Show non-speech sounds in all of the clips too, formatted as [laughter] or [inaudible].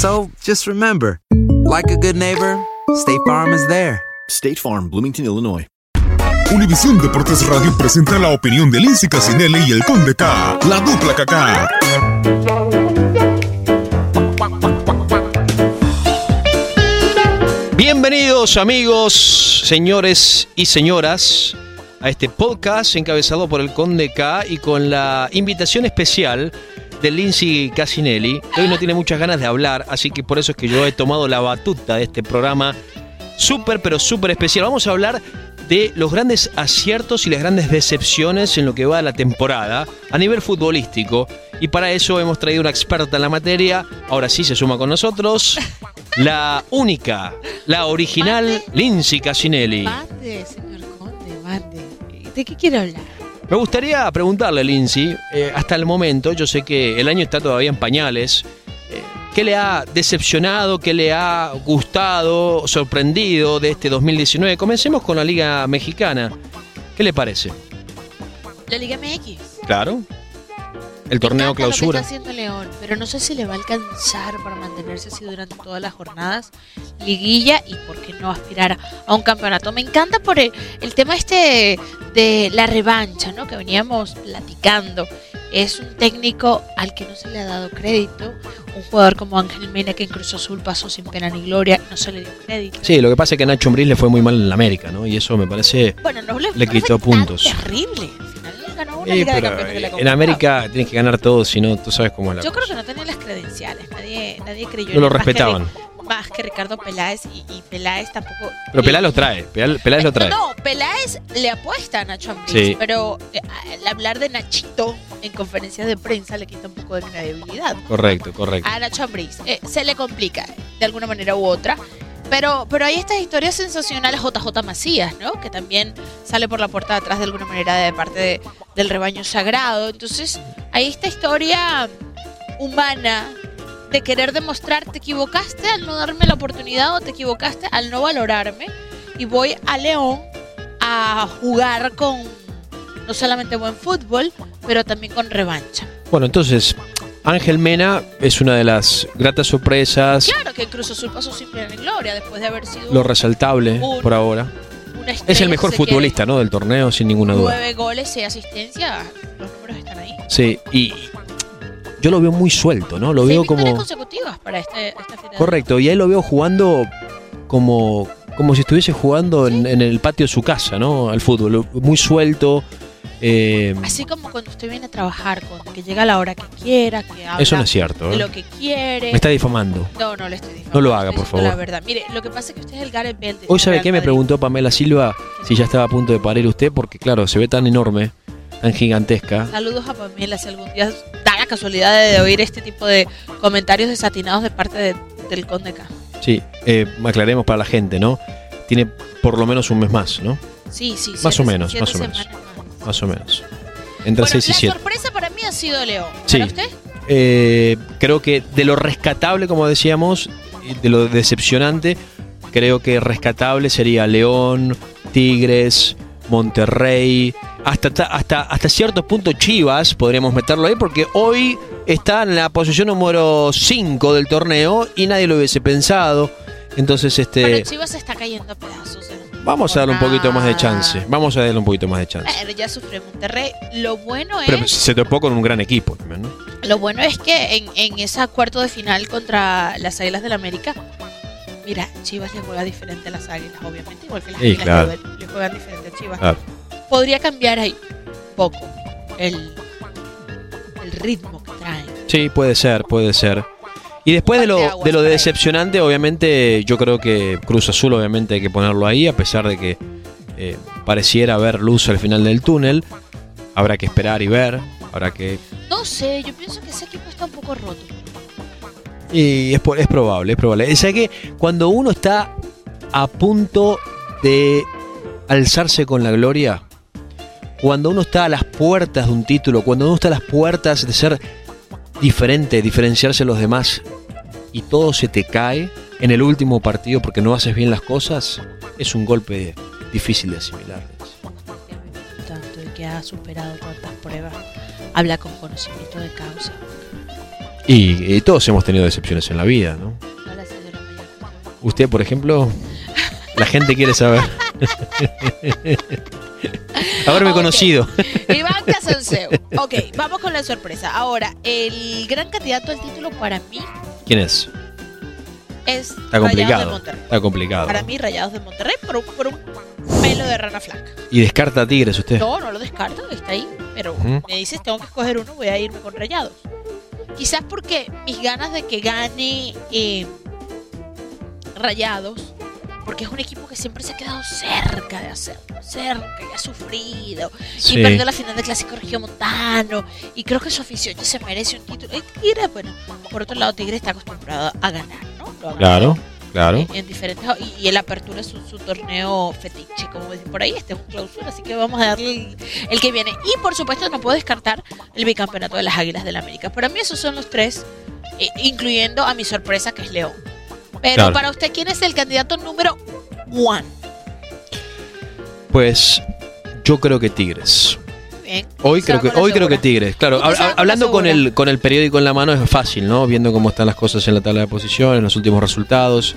So just remember, like a good neighbor, State Farm is there. State Farm, Bloomington, Illinois. Univisión Deportes Radio presenta la opinión de Lindsay Casinelli y el Conde K, la dupla KK. Bienvenidos amigos, señores y señoras, a este podcast encabezado por el Conde K y con la invitación especial de Lindsay Casinelli, que hoy no tiene muchas ganas de hablar, así que por eso es que yo he tomado la batuta de este programa súper, pero súper especial. Vamos a hablar de los grandes aciertos y las grandes decepciones en lo que va de la temporada a nivel futbolístico. Y para eso hemos traído una experta en la materia. Ahora sí se suma con nosotros la única, la original Lindsay Casinelli. Señor Conde. ¿De qué quiere hablar? Me gustaría preguntarle, Lindsay, eh, hasta el momento, yo sé que el año está todavía en pañales, eh, ¿qué le ha decepcionado, qué le ha gustado, sorprendido de este 2019? Comencemos con la Liga Mexicana. ¿Qué le parece? La Liga MX. Claro. El Me torneo encanta Lo clausura. que está haciendo León, pero no sé si le va a alcanzar para mantenerse así durante todas las jornadas. Liguilla y por qué no aspirar a un campeonato. Me encanta por el, el tema este de la revancha, ¿no? Que veníamos platicando. Es un técnico al que no se le ha dado crédito. Un jugador como Ángel Mena que en Cruz Azul pasó sin pena ni gloria, no se le dio crédito. Sí, lo que pasa es que Nacho Ambriz le fue muy mal en la América, ¿no? Y eso me parece... Bueno, no le, Le no quitó puntos. Terrible. Ganó una Eh, Liga de pero Campeones de la en. América tienes que ganar todo, si no, tú sabes cómo es la Yo creo que no tenía las credenciales, nadie, nadie creyó No en lo respetaban. Más que Ricardo Peláez y, y Peláez tampoco. Pero Peláez lo trae, Peláez, Peláez lo trae. No, Peláez le apuesta a Nacho Ambriz, Sí. pero eh, al hablar de Nachito en conferencias de prensa le quita un poco de credibilidad Correcto, correcto. a Nacho Ambriz. Eh, se le complica de alguna manera u otra. Pero, pero hay estas historias sensacionales JJ Macías, ¿no? Que también sale por la puerta de atrás de alguna manera de parte de- del rebaño sagrado. Entonces, hay esta historia humana de querer demostrar te equivocaste al no darme la oportunidad o te equivocaste al no valorarme. Y voy a León a jugar con no solamente buen fútbol, pero también con revancha. Bueno, entonces, Ángel Mena es una de las gratas sorpresas, Claro que el Cruz Azul pasó sin pena gloria después de haber sido lo resaltable Un- por ahora. Es el mejor futbolista, ¿no? Del torneo, sin ninguna duda. Nueve goles y asistencia, los números están ahí. Sí, y yo lo veo muy suelto, ¿no? Lo Seis veo como... consecutivas para este, esta final. Correcto, y ahí lo veo jugando como, como si estuviese jugando en, en el patio de su casa, ¿no? Al fútbol, muy suelto, Eh, Así como cuando usted viene a trabajar, que llega a la hora que quiera, que habla Eso no es cierto, de ¿eh? lo que quiere. me está difamando. No, no le estoy diciendo. No lo haga, por favor. La verdad. Mire, lo que pasa es que usted es el Gareth Bale. Hoy sabe qué me preguntó Pamela Silva si ya estaba a punto de parir usted, porque claro, se ve tan enorme, tan gigantesca. Saludos a Pamela, si algún día casualidad de oír este tipo de comentarios desatinados de parte de- del Conde K. Sí, eh, aclaremos para la gente, ¿no? Tiene por lo menos un mes más, ¿no? Sí, sí, Más siete- o menos, más o menos. más. Más o menos. Entre Bueno, 6 y la 7. sorpresa para mí ha sido León. Sí. Eh, creo que de lo rescatable, como decíamos, de lo decepcionante, creo que rescatable sería León, Tigres, Monterrey, hasta, ta- hasta, hasta cierto punto Chivas, podríamos meterlo ahí, porque hoy está en la posición número 5 del torneo y nadie lo hubiese pensado. Entonces, este, Bueno, Chivas está cayendo a pedazos. en vamos a darle un poquito más de chance. Vamos a darle un poquito más de chance. Bueno, ya sufrió Monterrey. Lo bueno es, Pero se topó con un gran equipo también, ¿no? lo bueno es que en, en esa cuarto de final contra las Águilas del América, mira, Chivas le juega diferente a las Águilas, obviamente, igual que las Águilas claro. le juegan diferente a Chivas. Claro. Podría cambiar ahí un poco el, el ritmo que traen. Sí, puede ser, puede ser. Y después de lo, de lo decepcionante, obviamente, yo creo que Cruz Azul, obviamente, hay que ponerlo ahí, a pesar de que eh, pareciera haber luz al final del túnel. Habrá que esperar y ver. Habrá que. No sé, yo pienso que ese equipo está un poco roto. Y es, es probable, es probable. O sea que cuando uno está a punto de alzarse con la gloria, cuando uno está a las puertas de un título, cuando uno está a las puertas de ser diferente, diferenciarse de los demás, y todo se te cae en el último partido porque no haces bien las cosas, es un golpe difícil de asimilar. Tanto y que ha superado tantas pruebas. Habla con conocimiento de causa. Y, y todos hemos tenido decepciones en la vida, ¿no? Hola, señora. Usted, por ejemplo, la gente quiere saber. [laughs] [laughs] Haberme Ok. conocido. [laughs] Iván Casanseu. [laughs] Ok, vamos con la sorpresa. Ahora, el gran candidato al título para mí ¿Quién es? es Está Rayados de. Monterrey. Está complicado. Para mí, Rayados de Monterrey por un, por un pelo de rana flaca. Y descarta a Tigres usted. No, no lo descarto, está ahí. Pero me dices, tengo que escoger uno, voy a irme con Rayados. Quizás porque mis ganas de que gane eh, Rayados, porque es un equipo que siempre se ha quedado cerca de hacerlo, cerca y ha sufrido. Sí. Y perdió la final del Clásico Regiomontano. Y creo que su afición ya se merece un título. Y Tigres, bueno, por otro lado, Tigres está acostumbrado a ganar, ¿no? Claro, claro. en, en diferentes y, y el apertura es su, su torneo fetiche como dicen por ahí este es un clausura así que vamos a darle el, el que viene y por supuesto no puedo descartar el bicampeonato de las Águilas del la América para mí esos son los tres eh, incluyendo a mi sorpresa que es León pero Claro. para usted quién es el candidato número one Pues yo creo que Tigres. Bien Hoy creo que hoy creo que. Tigres. Claro, hablando con el con el periódico en la mano es fácil, ¿no? Viendo cómo están las cosas en la tabla de posiciones, los últimos resultados.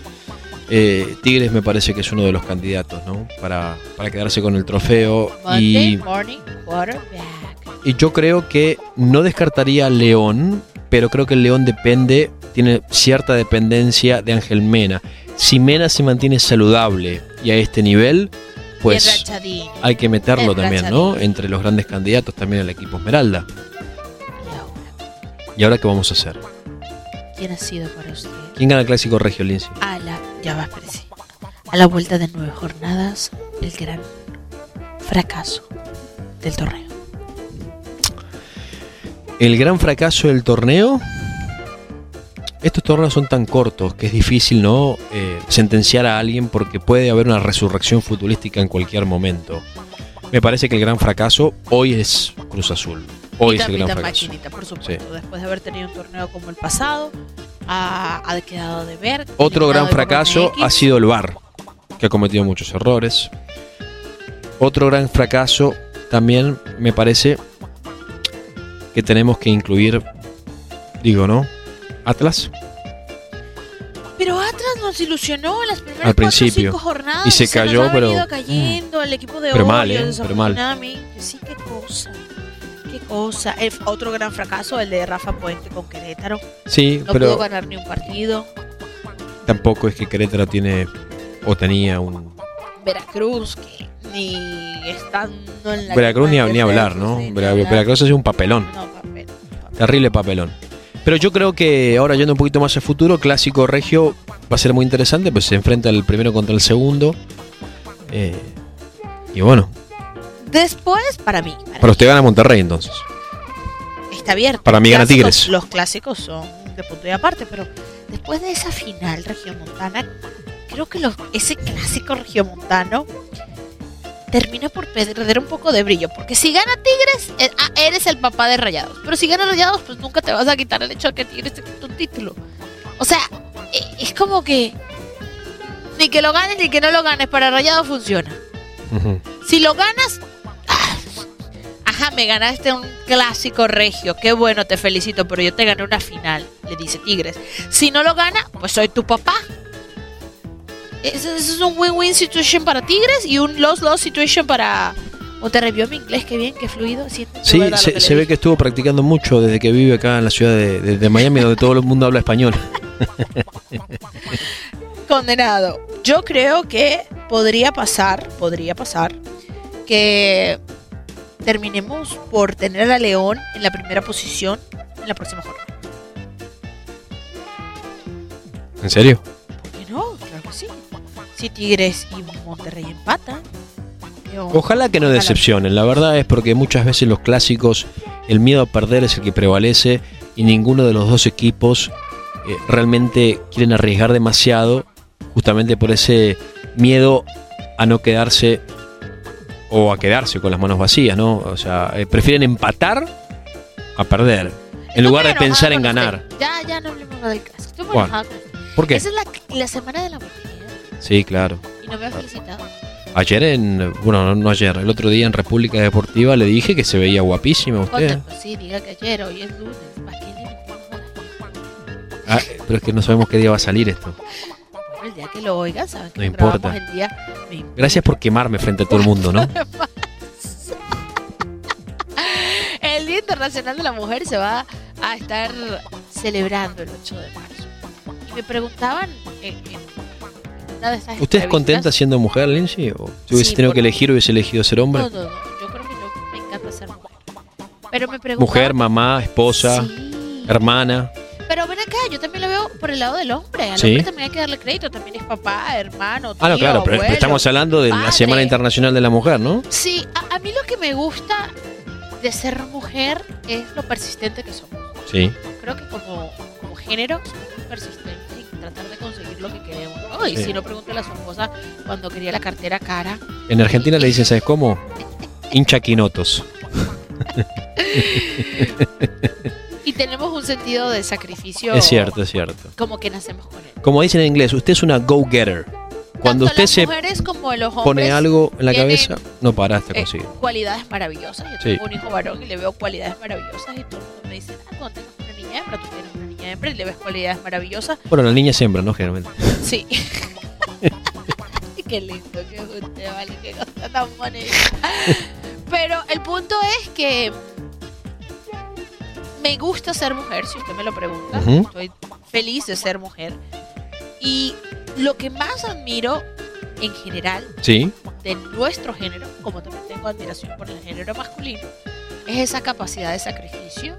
Eh, Tigres me parece que es uno de los candidatos, ¿no? Para, para quedarse con el trofeo. Monday Y, morning y yo creo que no descartaría a León, pero creo que el León depende, tiene cierta dependencia de Ángel Mena. Si Mena se mantiene saludable y a este nivel, pues hay que meterlo también, ¿no? Entre los grandes candidatos también el equipo Esmeralda. Y ahora, ¿Y ahora qué vamos a hacer? ¿quién ha sido para usted ¿Quién gana el clásico regio, Lindsay? a la ya va espérese. a la vuelta de nueve jornadas el gran fracaso del torneo El gran fracaso del torneo. Estos torneos son tan cortos que es difícil no Eh, sentenciar a alguien porque puede haber una resurrección futbolística en cualquier momento. Me parece que el gran fracaso hoy es Cruz Azul. Hoy es el gran fracaso. Maquinita, por supuesto. Después de haber tenido un torneo como el pasado, ha, ha quedado de ver. Otro gran fracaso ha sido el VAR, que ha cometido muchos errores. Otro gran fracaso también me parece que tenemos que incluir, digo, ¿no? Atlas. Pero Atlas nos ilusionó en las primeras Al cuatro principio. cinco jornadas. Y se nos cayó, pero- venido cayendo el equipo de Pero mal, ¿eh? Pero mal. Sí, qué cosa. Qué cosa. El- otro gran fracaso, el de Rafa Puente con Querétaro. Sí, No pero pudo ganar ni un partido. tampoco es que Querétaro tiene o tenía un... Veracruz, que ni estando en la Veracruz ni, ni hablar, ¿no? sí, ni Vera- hablar. Veracruz es un papelón. No, papel. Terrible papelón. Pero yo creo que ahora yendo un poquito más al futuro, Clásico Regio va a ser muy interesante, pues se enfrenta el primero contra el segundo. Eh, y bueno, Después, para mí, para para usted gana Monterrey entonces. está abierto. Para mí gana Tigres. Los clásicos son de punto y aparte, pero después de esa final regiomontana, creo que los, ese clásico regiomontano termina por perder un poco de brillo. Porque si gana Tigres, eh, ah, eres el papá de Rayados. Pero si gana Rayados, pues nunca te vas a quitar el hecho de que Tigres te un título. O sea, eh, es como que ni que lo ganes ni que no lo ganes, para Rayados funciona. Si lo ganas, ah, ajá, me ganaste un clásico regio, qué bueno, te felicito, pero yo te gané una final, le dice Tigres. Si no lo gana, pues soy tu papá. Eso, eso es un win-win situation para Tigres y un loss-loss situation para Monterrey. ¿Vio mi inglés? Qué bien, qué fluido. Sí, lo se, ve que estuvo practicando mucho desde que vive acá en la ciudad de, de- de Miami, donde todo el mundo habla español. [laughs] Condenado. Yo creo que podría pasar, podría pasar, que terminemos por tener a León en la primera posición en la próxima jornada. ¿En serio? Si Tigres y Monterrey empatan. Ojalá que no ojalá. decepcionen. La verdad es porque muchas veces los clásicos, el miedo a perder es el que prevalece y ninguno de los dos equipos eh, realmente quieren arriesgar demasiado, justamente por ese miedo a no quedarse o a quedarse con las manos vacías, ¿no? O sea, eh, prefieren empatar a perder, en lugar de pensar en ganar. usted. Ya, ya no hablemos del clásico. Estoy muy Bueno. ¿Por qué? Esa es la, la semana de la mujer Sí, claro. y no me ha felicitado. Ayer en, bueno, no, no ayer, el otro día en República Deportiva le dije que se veía guapísima usted. Sí, diga que ayer, hoy es lunes. ¿Para qué le metemos Ah, pero es que no sabemos qué día va a salir esto. Bueno, el día que lo oigan, saben que No importa. el día. importa. Gracias por quemarme frente a todo el mundo, ¿no? [laughs] El Día Internacional de la Mujer se va a estar celebrando el 8 de marzo. Y me preguntaban en, en una de esas ¿Usted es contenta siendo mujer, Lindsay? ¿O si hubiese Sí, tenido que elegir, hubiese elegido ser hombre? No. Yo creo que yo me encanta ser mujer. Pero me preguntaban... Mujer, mamá, esposa, Sí. hermana. Pero ven acá, yo también lo veo por el lado del hombre. Al Sí. hombre también hay que darle crédito. También es papá, hermano, tío, Ah, no, claro, pero abuelo. estamos hablando de la padre. Semana Internacional de la Mujer, ¿no? Sí, a, a mí lo que me gusta de ser mujer es lo persistente que somos. Sí. Creo que como, como género somos muy persistentes en tratar de conseguir lo que queremos. ¿no? Y Sí. si no, pregúntale a su esposa cuando quería la cartera cara. En Argentina le dicen, ¿sabes cómo? Hincha quinotos. Y tenemos un sentido de sacrificio. Es cierto, es cierto. Como que nacemos con él. Como dicen en inglés, usted es una go-getter. Cuando Tanto usted las se como los pone algo en la tienen, cabeza, no para hasta eh, conseguir. cualidades maravillosas. Yo Sí. tengo un hijo varón y le veo cualidades maravillosas y todo el mundo me dice, ah, cuando tengas una niña hembra, tú y le ves cualidades maravillosas. Bueno, la niña siembra, ¿no? Generalmente. Sí. [laughs] qué lindo que es usted, vale, qué cosa tan bonita. Pero el punto es que me gusta ser mujer, si usted me lo pregunta. Estoy feliz de ser mujer. Y lo que más admiro en general Sí. de nuestro género, como también tengo admiración por el género masculino, es esa capacidad de sacrificio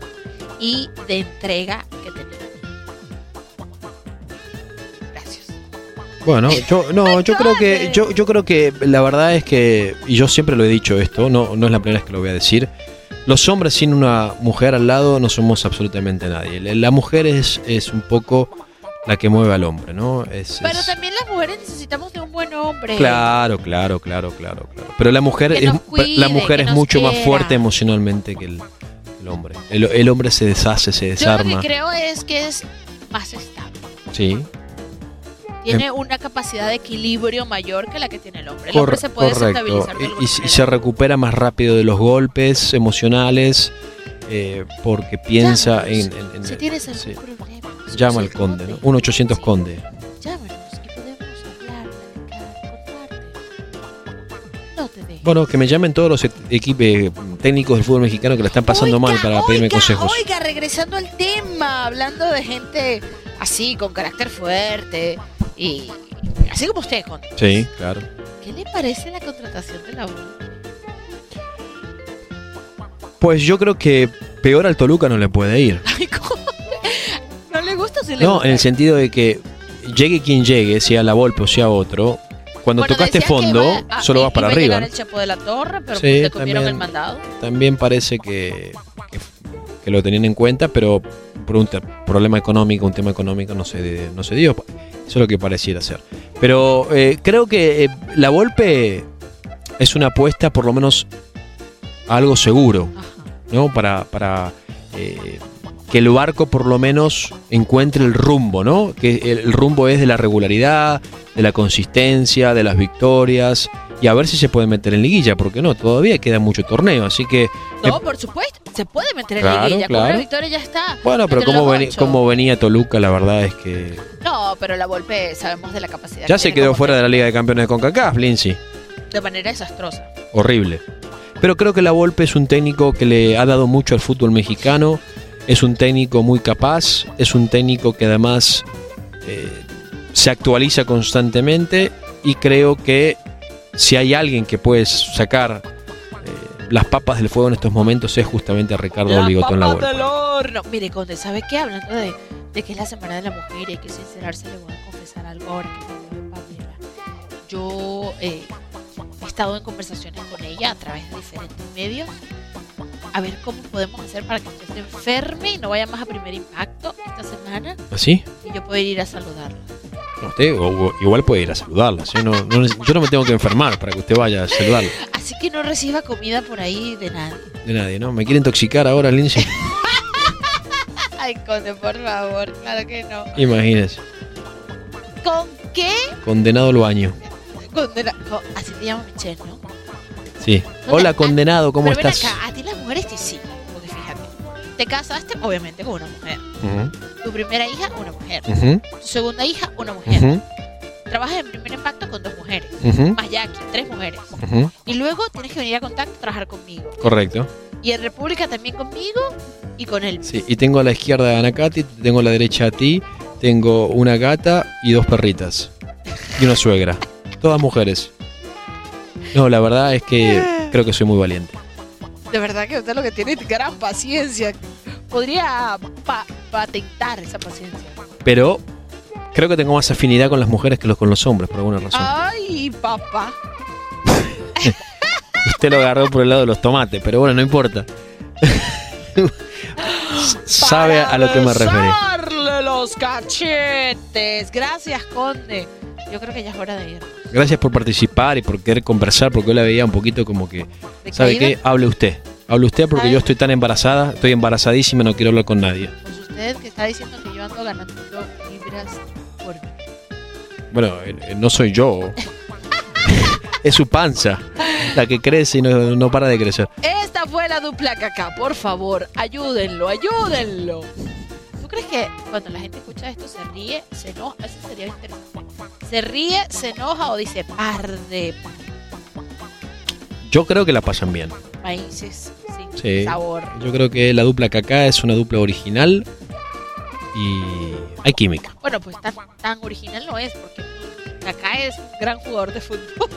y de entrega que tenemos. Gracias. Bueno, yo no, yo creo que yo, yo creo que la verdad es que y yo siempre lo he dicho esto, no no es la primera vez que lo voy a decir. Los hombres sin una mujer al lado no somos absolutamente nadie. La mujer es, es un poco la que mueve al hombre, ¿no? Es, Pero es- también las mujeres necesitamos de un buen hombre. Claro, claro, claro, claro, claro. Pero la mujer Que es cuide, la mujer es mucho más fuerte emocionalmente que el, el hombre. El, el hombre se deshace, se Yo lo desarma. que creo es que es más estable. Sí. Tiene Em- una capacidad de equilibrio mayor que la que tiene el hombre. El hombre se puede correcto. Y- Y, se recupera más rápido de los golpes emocionales eh, porque piensa en, en- en- si tienes algún sí. problema. Llama al nosotros conde, ¿no? te- 1 800 conde. No te dejes. Bueno, que me llamen todos los equipos técnicos del fútbol mexicano que la están pasando mal para pedirme consejos. Oiga, regresando al tema, hablando de gente así, con carácter fuerte y así como usted, Conde. Sí, claro. ¿Qué le parece la contratación de la Volpe? Pues yo creo que peor al Toluca no le puede ir. [laughs] Ay, ¿cómo? [laughs] ¿No le gusta sí le No, gusta? en el sentido de que llegue quien llegue, sea la Volpe o sea otro, cuando Bueno, tocaste fondo, solo vas para arriba. ¿no? el Chapo de la Torre, pero Sí, comieron también. el mandado. También parece que, que, que lo tenían en cuenta, pero por un problema económico, un tema económico no se, no se dio. Eso es lo que pareciera ser. Pero eh, creo que eh, la Volpe es una apuesta por lo menos a algo seguro, ¿no? Para, para eh, que el barco por lo menos encuentre el rumbo, ¿no? Que el, rumbo es de la regularidad, de la consistencia, de las victorias y a ver si se puede meter en liguilla, porque no, todavía queda mucho torneo, así que No, por supuesto, se puede meter en Claro, liguilla. Con una claro. victoria ya está. bueno, pero como, ocho. como venía Toluca, la verdad es que No, pero la Volpe sabemos de la capacidad. ya que se quedó fuera de la Liga de Campeones de CONCACAF, Lindsay. De manera desastrosa. horrible. Pero creo que la Volpe es un técnico que le ha dado mucho al fútbol mexicano, es un técnico muy capaz, es un técnico que además eh, se actualiza constantemente y creo que si hay alguien que puede sacar eh, las papas del fuego en estos momentos es justamente a Ricardo Las Bigotón La papas Volpe. del horno. Mire, Conde, ¿sabe qué? Hablando de, de que es la Semana de la Mujer y hay que sincerarse, le voy a confesar algo ahora que me Pamela. Yo eh, he estado en conversaciones con ella a través de diferentes medios a ver cómo podemos hacer para que usted se enferme y no vaya más a primer impacto esta semana ¿Así? y yo poder ir a saludarla. Usted o- o- igual puede ir a saludarla. ¿sí? No- no yo no me tengo que enfermar para que usted vaya a saludarla. [laughs] Así que no reciba comida por ahí de nadie. De nadie, ¿no? ¿Me quiere intoxicar ahora, Lindsay? [laughs] Ay, Conde, por favor, claro que no. Imagínese. ¿Con qué? Condenado al baño. Condena, con- así te llamo Michelle, ¿no? Sí. Hola, condenado, ¿cómo Pero ven estás? acá, mujeres te siguen, porque fíjate, te casaste obviamente con una mujer, tu primera hija una mujer, tu segunda hija una mujer, trabajas en primer impacto con dos mujeres, más Jackie, tres mujeres, y luego tienes que venir a contacto a trabajar conmigo, Correcto. y en República también conmigo y con él. Sí, y tengo a la izquierda a Anacati, tengo a la derecha a ti, tengo una gata y dos perritas. Y una suegra. Todas mujeres. No, la verdad es que [laughs] creo que soy muy valiente. De verdad que usted lo que tiene es gran paciencia, podría pa- patentar esa paciencia. Pero creo que tengo más afinidad con las mujeres que los- con los hombres, por alguna razón. Ay, papá. [laughs] Usted lo agarró por el lado de los tomates, pero bueno, no importa. [laughs] Sabe a lo que me referí. Los cachetes. Gracias, Conde. Yo creo que ya es hora de ir. Gracias por participar y por querer conversar, porque yo la veía un poquito como que, ¿sabe qué? Hable usted. Hable usted porque yo estoy tan embarazada, estoy embarazadísima y no quiero hablar con nadie. Pues usted que está diciendo que yo ando ganando libras por... Bueno, eh, eh, no soy yo. [laughs] es su panza la que crece y no, no para de crecer. Esta fue la dupla caca. Por favor, ayúdenlo, ayúdenlo. ¿Tú crees que cuando la gente escucha esto se ríe, se enoja? Eso sería interesante. ¿Se ríe, se enoja o dice par de Yo creo que la pasan bien. países sin Sí. sabor? Yo creo que la dupla Kaká es una dupla original y hay química. Bueno, pues tan, tan original no es, porque Kaká es un gran jugador de fútbol. [laughs]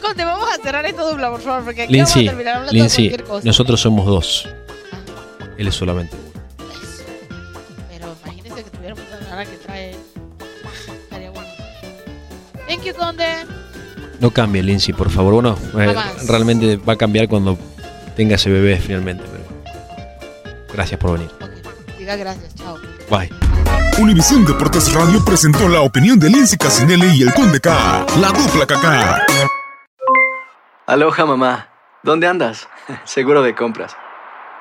Conte, vamos a cerrar esta dupla, por favor, porque aquí Lindsay, vamos a terminar hablando Lindsay, de cualquier cosa. nosotros somos dos. Él es solamente uno. Pero imagínense que tuviéramos una nana que trae. Estaría bueno. Thank you, Conde. No cambie, Lindsay, por favor. Bueno, eh, realmente va a cambiar cuando tenga ese bebé finalmente. Pero gracias por venir. Diga gracias, chao. Bye. Univisión Deportes Radio presentó la opinión de Lindsay Casinelli y el Conde K. La dupla KK. Aloha mamá, ¿dónde andas? [laughs] Seguro de compras.